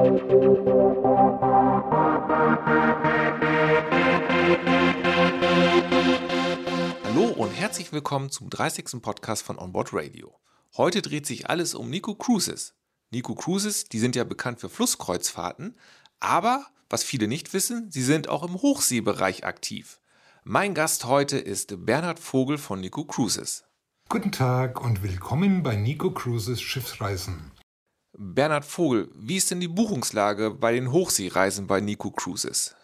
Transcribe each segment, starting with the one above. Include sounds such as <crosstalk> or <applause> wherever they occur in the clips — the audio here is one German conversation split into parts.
Hallo und herzlich willkommen zum 30. Podcast von Onboard Radio. Heute dreht sich alles um Nico Cruises. Nico Cruises, die sind ja bekannt für Flusskreuzfahrten, aber was viele nicht wissen, sie sind auch im Hochseebereich aktiv. Mein Gast heute ist Bernhard Vogel von Nico Cruises. Guten Tag und willkommen bei Nico Cruises Schiffsreisen. Bernhard Vogel, wie ist denn die Buchungslage bei den Hochseereisen bei Nico Cruises?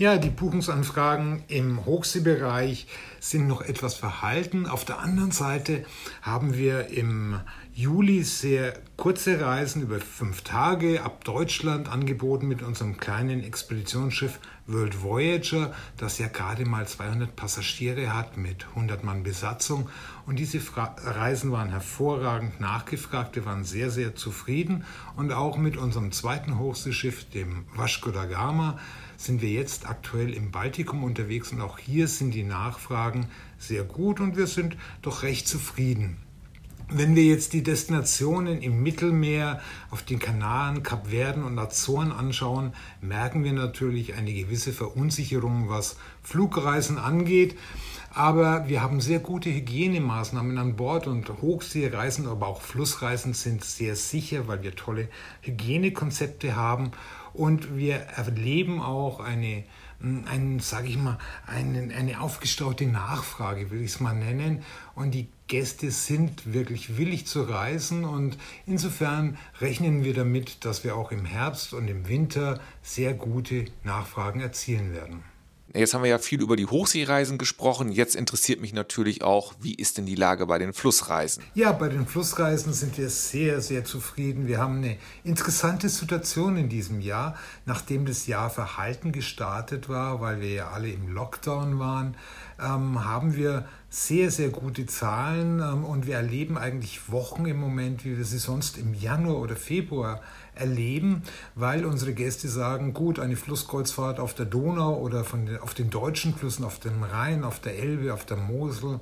Ja, die Buchungsanfragen im Hochseebereich sind noch etwas verhalten. Auf der anderen Seite haben wir im Juli sehr kurze Reisen über fünf Tage ab Deutschland angeboten mit unserem kleinen Expeditionsschiff World Voyager, das ja gerade mal 200 Passagiere hat mit 100 Mann Besatzung. Und diese Fra Reisen waren hervorragend nachgefragt. Wir waren sehr, sehr zufrieden. Und auch mit unserem zweiten Hochseeschiff, dem Vasco da Gama, sind wir jetzt aktuell im Baltikum unterwegs und auch hier sind die Nachfragen sehr gut und wir sind doch recht zufrieden. Wenn wir jetzt die Destinationen im Mittelmeer, auf den Kanaren, Kapverden und Azoren anschauen, merken wir natürlich eine gewisse Verunsicherung, was Flugreisen angeht. Aber wir haben sehr gute Hygienemaßnahmen an Bord und Hochseereisen, aber auch Flussreisen sind sehr sicher, weil wir tolle Hygienekonzepte haben und wir erleben auch eine, einen, sage ich mal, einen, eine aufgestaute Nachfrage, will ich es mal nennen. Und die Gäste sind wirklich willig zu reisen und insofern rechnen wir damit, dass wir auch im Herbst und im Winter sehr gute Nachfragen erzielen werden. Jetzt haben wir ja viel über die Hochseereisen gesprochen. Jetzt interessiert mich natürlich auch, wie ist denn die Lage bei den Flussreisen? Ja, bei den Flussreisen sind wir sehr, sehr zufrieden. Wir haben eine interessante Situation in diesem Jahr, nachdem das Jahr verhalten gestartet war, weil wir ja alle im Lockdown waren, ähm, haben wir sehr, sehr gute Zahlen ähm, und wir erleben eigentlich Wochen im Moment, wie wir sie sonst im Januar oder Februar erleben, weil unsere Gäste sagen, gut, eine Flusskreuzfahrt auf der Donau oder von den, auf den deutschen Flüssen, auf dem Rhein, auf der Elbe, auf der Mosel,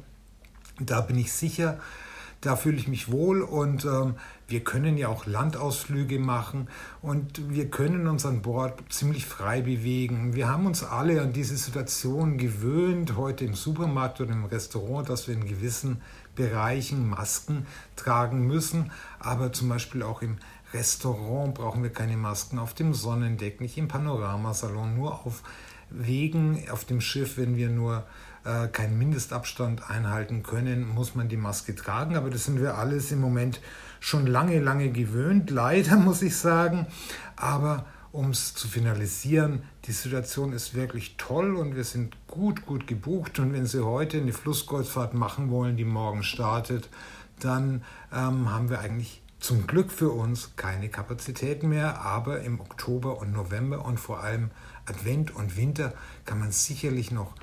da bin ich sicher, da fühle ich mich wohl. Und ähm, wir können ja auch Landausflüge machen und wir können uns an Bord ziemlich frei bewegen. Wir haben uns alle an diese Situation gewöhnt, heute im Supermarkt oder im Restaurant, dass wir in gewissen Bereichen Masken tragen müssen, aber zum Beispiel auch im Restaurant brauchen wir keine Masken, auf dem Sonnendeck, nicht im Panoramasalon, nur auf Wegen auf dem Schiff, wenn wir nur äh, keinen Mindestabstand einhalten können, muss man die Maske tragen. Aber das sind wir alles im Moment schon lange, lange gewöhnt, leider <laughs> muss ich sagen. Aber um es zu finalisieren, die Situation ist wirklich toll und wir sind gut, gut gebucht. Und wenn Sie heute eine Flusskreuzfahrt machen wollen, die morgen startet, dann ähm, haben wir eigentlich zum Glück für uns keine Kapazitäten mehr, aber im Oktober und November und vor allem Advent und Winter kann man sicherlich noch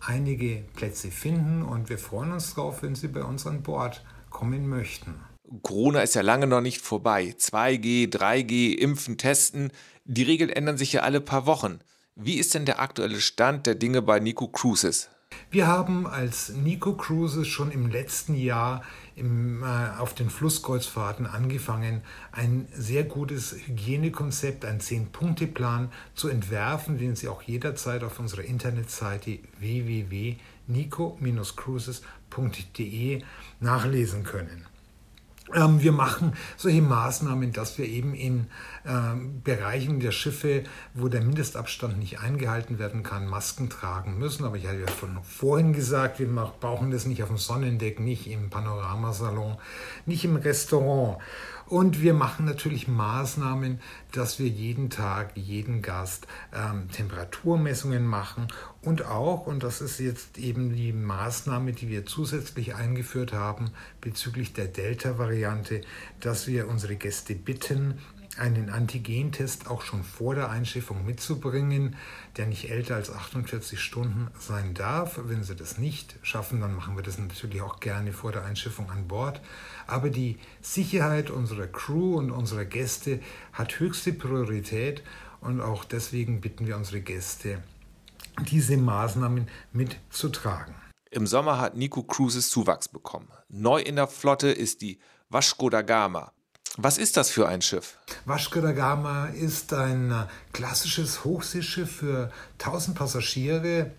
einige Plätze finden und wir freuen uns darauf, wenn Sie bei uns an Bord kommen möchten. Corona ist ja lange noch nicht vorbei. 2G, 3G, Impfen, Testen. Die Regeln ändern sich ja alle paar Wochen. Wie ist denn der aktuelle Stand der Dinge bei Nico Cruises? Wir haben als Nico Cruises schon im letzten Jahr im, äh, auf den Flusskreuzfahrten angefangen, ein sehr gutes Hygienekonzept, einen Zehn-Punkte-Plan zu entwerfen, den Sie auch jederzeit auf unserer Internetseite www.nico-cruises.de nachlesen können. Ähm, wir machen solche Maßnahmen, dass wir eben in ähm, Bereichen der Schiffe, wo der Mindestabstand nicht eingehalten werden kann, Masken tragen müssen. Aber ich hatte ja von vorhin gesagt, wir brauchen das nicht auf dem Sonnendeck, nicht im Panoramasalon, nicht im Restaurant. Und wir machen natürlich Maßnahmen, dass wir jeden Tag, jeden Gast ähm, Temperaturmessungen machen und auch, und das ist jetzt eben die Maßnahme, die wir zusätzlich eingeführt haben bezüglich der Delta-Variante, dass wir unsere Gäste bitten, einen Antigentest auch schon vor der Einschiffung mitzubringen, der nicht älter als 48 Stunden sein darf. Wenn Sie das nicht schaffen, dann machen wir das natürlich auch gerne vor der Einschiffung an Bord. Aber die Sicherheit unserer Crew und unserer Gäste hat höchste Priorität und auch deswegen bitten wir unsere Gäste, diese Maßnahmen mitzutragen. Im Sommer hat Nico Cruises Zuwachs bekommen. Neu in der Flotte ist die Vasco da Gama. Was ist das für ein Schiff? Vasco da Gama ist ein äh, klassisches Hochseeschiff für 1000 Passagiere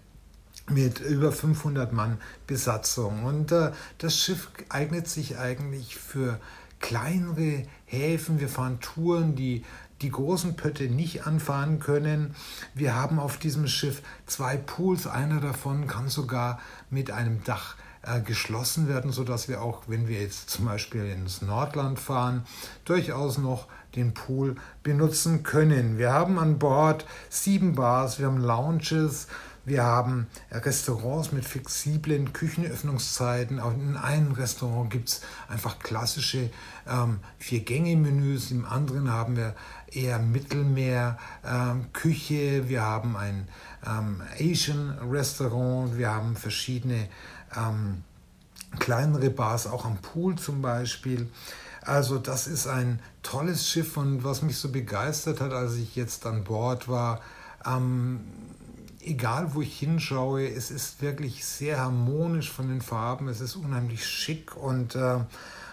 mit über 500 Mann Besatzung. Und äh, das Schiff eignet sich eigentlich für kleinere Häfen. Wir fahren Touren, die die großen Pötte nicht anfahren können. Wir haben auf diesem Schiff zwei Pools. Einer davon kann sogar mit einem Dach äh, geschlossen werden, sodass wir auch, wenn wir jetzt zum Beispiel ins Nordland fahren, durchaus noch den Pool benutzen können. Wir haben an Bord sieben Bars, wir haben Lounges, wir haben Restaurants mit flexiblen Küchenöffnungszeiten. Auch in einem Restaurant gibt es einfach klassische ähm, Vier-Gänge-Menüs. Im anderen haben wir eher Mittelmeer-Küche. Ähm, wir haben ein ähm, Asian-Restaurant. Wir haben verschiedene ähm, kleinere Bars, auch am Pool zum Beispiel. Also das ist ein tolles Schiff und was mich so begeistert hat, als ich jetzt an Bord war, ähm, egal wo ich hinschaue, es ist wirklich sehr harmonisch von den Farben, es ist unheimlich schick und äh,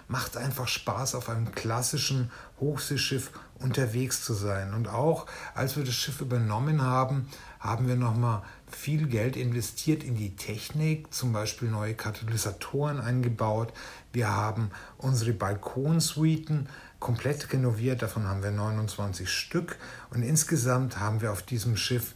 macht einfach Spaß, auf einem klassischen Hochseeschiff unterwegs zu sein. Und auch als wir das Schiff übernommen haben, haben wir nochmal viel Geld investiert in die Technik, zum Beispiel neue Katalysatoren eingebaut. Wir haben unsere Balkonsuiten komplett renoviert, davon haben wir 29 Stück. Und insgesamt haben wir auf diesem Schiff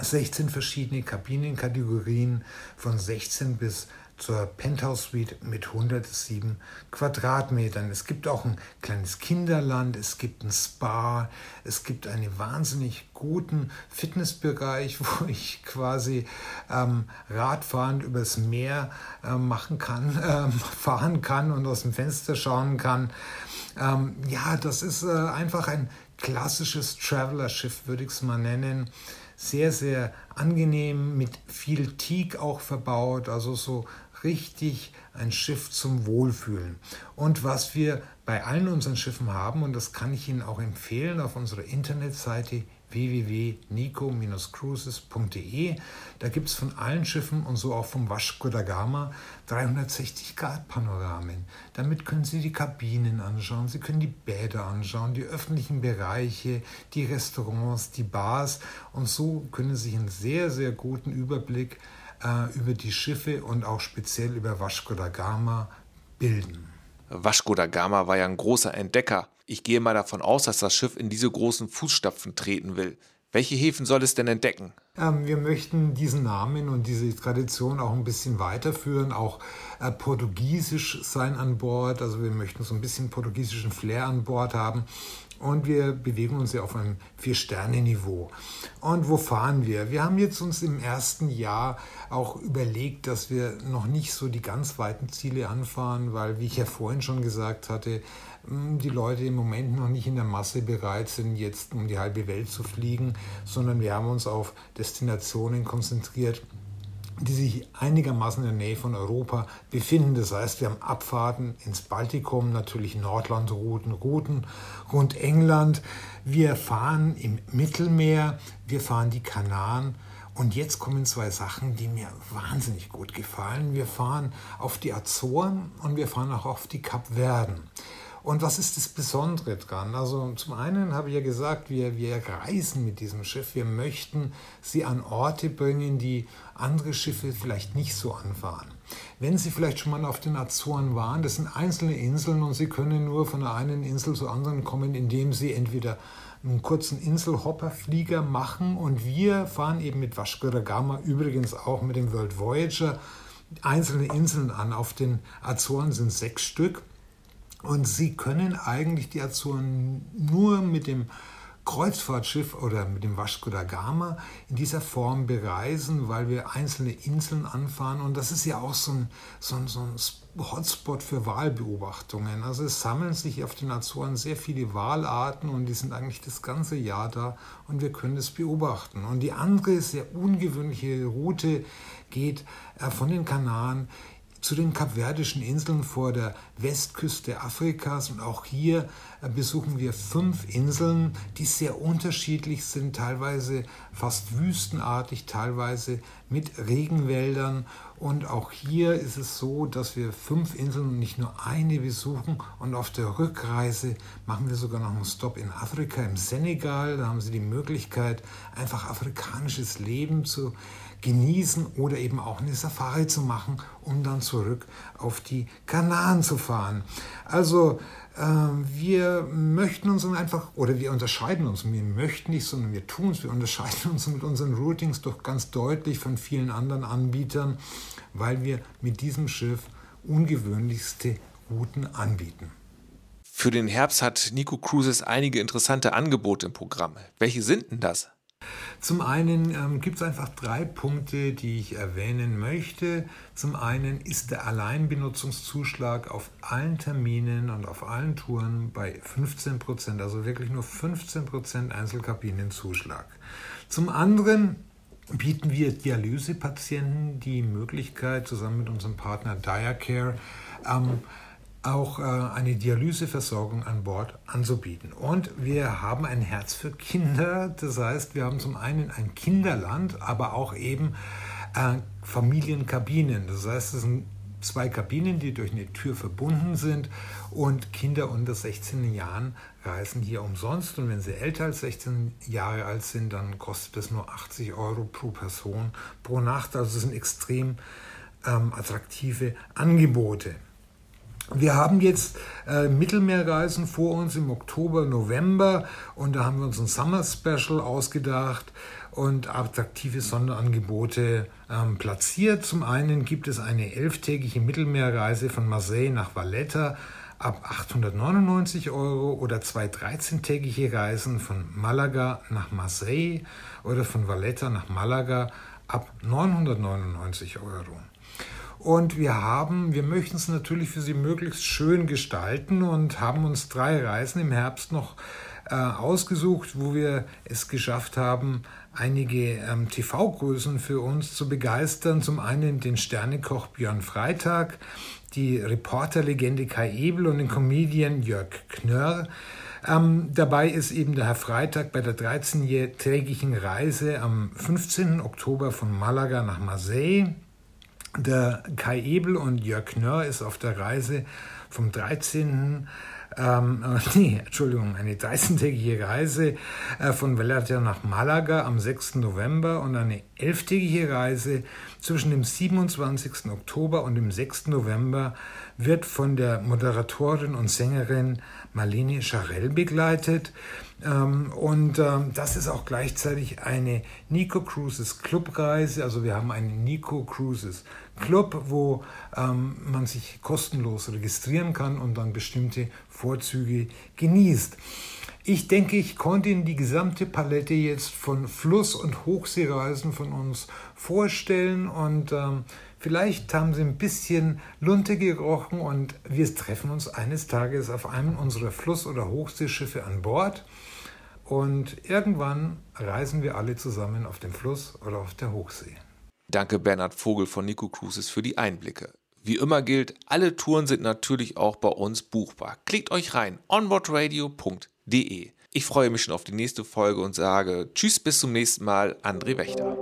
16 verschiedene Kabinenkategorien von 16 bis zur Penthouse Suite mit 107 Quadratmetern. Es gibt auch ein kleines Kinderland, es gibt ein Spa, es gibt einen wahnsinnig guten Fitnessbereich, <laughs> wo ich quasi ähm, Radfahren übers Meer äh, machen kann, <laughs> äh, fahren kann und aus dem Fenster schauen kann. Ähm, ja, das ist äh, einfach ein klassisches Traveler-Schiff, würde ich es mal nennen sehr, sehr angenehm, mit viel Teak auch verbaut, also so richtig ein Schiff zum Wohlfühlen. Und was wir bei allen unseren Schiffen haben, und das kann ich Ihnen auch empfehlen auf unserer Internetseite www.nico-cruises.de. Da gibt es von allen Schiffen und so auch vom Vasco da Gama 360-Grad-Panoramen. Damit können Sie die Kabinen anschauen, Sie können die Bäder anschauen, die öffentlichen Bereiche, die Restaurants, die Bars und so können Sie sich einen sehr, sehr guten Überblick äh, über die Schiffe und auch speziell über Vasco da Gama bilden. Vasco da Gama war ja ein großer Entdecker. Ich gehe mal davon aus, dass das Schiff in diese großen Fußstapfen treten will. Welche Häfen soll es denn entdecken? Ähm, wir möchten diesen Namen und diese Tradition auch ein bisschen weiterführen, auch äh, portugiesisch sein an Bord. Also wir möchten so ein bisschen portugiesischen Flair an Bord haben und wir bewegen uns ja auf einem Vier-Sterne-Niveau. Und wo fahren wir? Wir haben jetzt uns im ersten Jahr auch überlegt, dass wir noch nicht so die ganz weiten Ziele anfahren, weil, wie ich ja vorhin schon gesagt hatte, hm, die Leute im Moment noch nicht in der Masse bereit sind, jetzt um die halbe Welt zu fliegen, sondern wir haben uns auf Destinationen konzentriert, die sich einigermaßen in der Nähe von Europa befinden. Das heißt, wir haben Abfahrten ins Baltikum, natürlich Nordlandrouten, Routen rund England. Wir fahren im Mittelmeer, wir fahren die Kanaren. Und jetzt kommen zwei Sachen, die mir wahnsinnig gut gefallen. Wir fahren auf die Azoren und wir fahren auch auf die Kapverden. Und was ist das Besondere dran? Also zum einen habe ich ja gesagt, wir, wir reisen mit diesem Schiff. Wir möchten sie an Orte bringen, die andere Schiffe vielleicht nicht so anfahren. Wenn Sie vielleicht schon mal auf den Azoren waren, das sind einzelne Inseln und Sie können nur von der einen Insel zur anderen kommen, indem Sie entweder einen kurzen Inselhopperflieger machen und wir fahren eben mit Vasco da Gama, übrigens auch mit dem World Voyager, einzelne Inseln an. Auf den Azoren sind sechs Stück und sie können eigentlich die Azoren nur mit dem Kreuzfahrtschiff oder mit dem Vasco da Gama in dieser Form bereisen, weil wir einzelne Inseln anfahren. Und das ist ja auch so ein, so ein, so ein Hotspot für Wahlbeobachtungen. Also es sammeln sich auf den Azoren sehr viele Wahlarten und die sind eigentlich das ganze Jahr da und wir können das beobachten. Und die andere sehr ungewöhnliche Route geht äh, von den Kanaren zu den Kapverdischen Inseln vor der Westküste Afrikas. Und auch hier äh, besuchen wir fünf Inseln, die sehr unterschiedlich sind, teilweise fast wüstenartig, teilweise mit Regenwäldern. Und auch hier ist es so, dass wir fünf Inseln und nicht nur eine besuchen. Und auf der Rückreise machen wir sogar noch einen Stop in Afrika, im Senegal. Da haben Sie die Möglichkeit, einfach afrikanisches Leben zu genießen oder eben auch eine Safari zu machen, um dann zurück auf die Kanaren zu fahren. Also ähm, wir möchten uns einfach, oder wir unterscheiden uns, wir möchten nicht, sondern wir tun es, wir unterscheiden <laughs> uns mit unseren Routings doch ganz deutlich von vielen anderen Anbietern, weil wir mit diesem Schiff ungewöhnlichste Routen anbieten. Für den Herbst hat Nico Cruises einige interessante Angebote im Programm. Welche sind denn das? Zum einen ähm, gibt es einfach drei Punkte, die ich erwähnen möchte. Zum einen ist der Alleinbenutzungszuschlag auf allen Terminen und auf allen Touren bei 15 Prozent, also wirklich nur 15 Prozent Einzelkabinenzuschlag. Zum anderen bieten wir Dialysepatienten die Möglichkeit, zusammen mit unserem Partner Diacare, ähm, auch äh, eine Dialyseversorgung an Bord anzubieten. Und wir haben ein Herz für Kinder. Das heißt, wir haben zum einen ein Kinderland, aber auch eben äh, Familienkabinen. Das heißt, es sind zwei Kabinen, die durch eine Tür verbunden sind und Kinder unter 16 Jahren reisen hier umsonst und wenn sie älter als 16 Jahre alt sind, dann kostet es nur 80 Euro pro Person pro Nacht. Also das sind extrem ähm, attraktive Angebote. Wir haben jetzt äh, Mittelmeerreisen vor uns im Oktober, November und da haben wir uns ein Summer Special ausgedacht und attraktive Sonderangebote ähm, platziert. Zum einen gibt es eine elftägige Mittelmeerreise von Marseille nach Valletta ab 899 Euro oder zwei 13-tägige Reisen von Malaga nach Marseille oder von Valletta nach Malaga ab 999 Euro. Und wir haben, wir möchten es natürlich für Sie möglichst schön gestalten und haben uns drei Reisen im Herbst noch äh, ausgesucht, wo wir es geschafft haben, einige ähm, TV-Größen für uns zu begeistern. Zum einen den Sternekoch Björn Freitag, die Reporterlegende Kai Ebel und den Comedian Jörg Knörr. Ähm, dabei ist eben der Herr Freitag bei der 13-tägigen Reise am 15. Oktober von Malaga nach Marseille der Kai Ebel und Jörg Knörr ist auf der Reise vom 13. Ähm, <laughs> nee, Entschuldigung, eine 13-tägige Reise äh, von Valencia nach Malaga am 6. November und eine 11-tägige Reise zwischen dem 27. Oktober und dem 6. November wird von der Moderatorin und Sängerin Marlene Charell begleitet. Ähm, und ähm, das ist auch gleichzeitig eine Nico Cruises Clubreise. Also wir haben einen Nico Cruises Club, wo ähm, man sich kostenlos registrieren kann und dann bestimmte Vorzüge genießt. Ich denke, ich konnte Ihnen die gesamte Palette jetzt von Fluss- und Hochseereisen von uns vorstellen und ähm, vielleicht haben Sie ein bisschen Lunte gerochen und wir treffen uns eines Tages auf einem unserer Fluss- oder Hochseeschiffe an Bord und irgendwann reisen wir alle zusammen auf dem Fluss oder auf der Hochsee. Danke Bernhard Vogel von Nico Cruises für die Einblicke. Wie immer gilt, alle Touren sind natürlich auch bei uns buchbar. Klickt euch rein onboardradio.de. Ich freue mich schon auf die nächste Folge und sage Tschüss bis zum nächsten Mal, André Wächter.